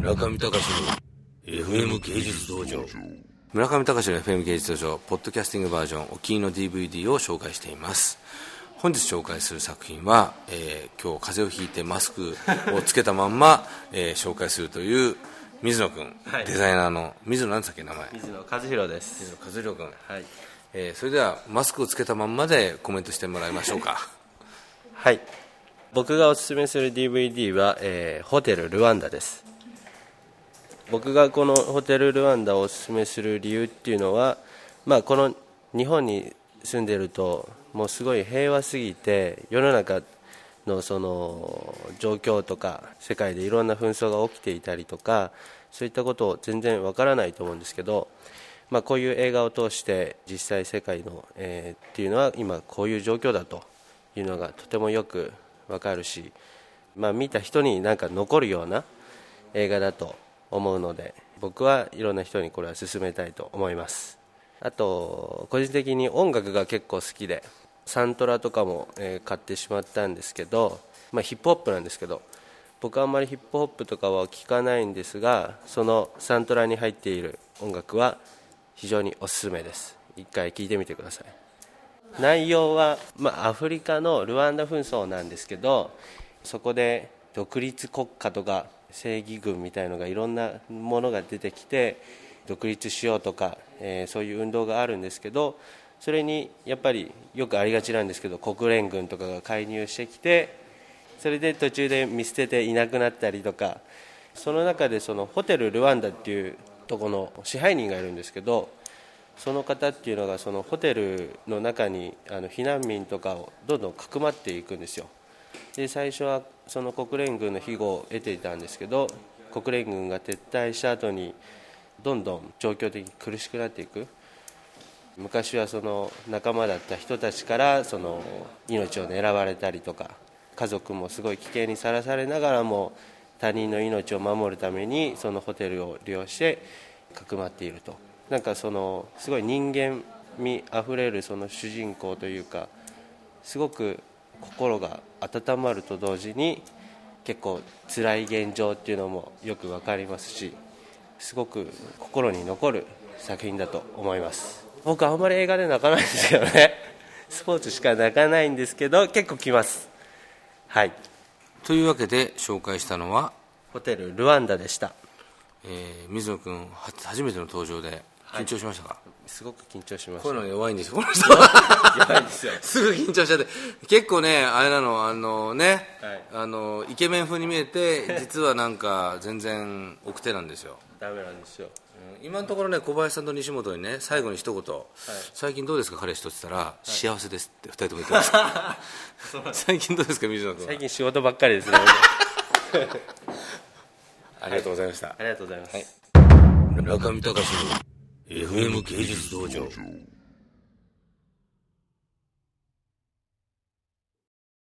村上隆の FM 芸術道場。村上隆の FM 芸術道場ポッドキャスティングバージョンお気に入りの DVD を紹介しています。本日紹介する作品は、えー今日風邪をひいてマスクをつけたまんま、えー紹介するという水野君、はい。デザイナーの水野何つったっけ名前？水野和弘で水す野和弘君、はい。えーそれではマスクをつけたまんまでコメントしてもらいましょうか。はい。僕がおすすめする DVD は、えーホテルルワンダです僕がこのホテルルワンダをおすすめする理由っていうのは、まあ、この日本に住んでるともうすごい平和すぎて世の中のその状況とか世界でいろんな紛争が起きていたりとかそういったことを全然わからないと思うんですけど、まあ、こういう映画を通して実際世界の、えーっていうのは今こういう状況だというのがとてもよくわかるし、まあ、見た人になんか残るような映画だと思うので僕はいろんな人にこれは勧めたいと思います。あと個人的に音楽が結構好きでサントラとかも、え買ってしまったんですけど、まあ、ヒップホップなんですけど僕はあんまりヒップホップとかは聴かないんですがそのサントラに入っている音楽は非常におすすめです。一回聴いてみてください。内容は、まあ、アフリカのルワンダ紛争なんですけどそこで独立国家とか正義軍みたいのがいろんなものが出てきて独立しようとか、えーそういう運動があるんですけどそれにやっぱりよくありがちなんですけど国連軍とかが介入してきてそれで途中で見捨てていなくなったりとかその中でそのホテルルワンダっていうとこの支配人がいるんですけどその方っていうのがそのホテルの中にあの避難民とかをどんどんかくまっていくんですよ。で最初はその国連軍の庇護を得ていたんですけど国連軍が撤退した後にどんどん状況的に苦しくなっていく。昔はその仲間だった人たちからその命を狙われたりとか家族もすごい危険にさらされながらも他人の命を守るためにそのホテルを利用してかくまっていると。なんかそのすごい人間味あふれるその主人公というかすごく心が温まると同時に結構辛い現状っていうのもよく分かりますしすごく心に残る作品だと思います。僕あんまり映画で泣かないんですけどね。スポーツしか泣かないんですけど結構来ます。はい。というわけで紹介したのは、ホテルルワンダでした。えー水野君は初めての登場で緊張しましたか、すごく緊張しましこうたいうの弱いんですよ。この人はやばいですよ。すぐ緊張しちゃって。結構ねあれなのあのね、はい。あのイケメン風に見えて実はなんか全然奥手なんですよ。ダメなんですよ。うん。今のところね小林さんと西本にね最後に一言、最近どうですか彼氏と」って言ったら、幸せです」って二人とも言ってます。最近どうですか水野君は？最近仕事ばっかりですね。ありがとうございました、ありがとうございます、中見隆の FM 芸術道場。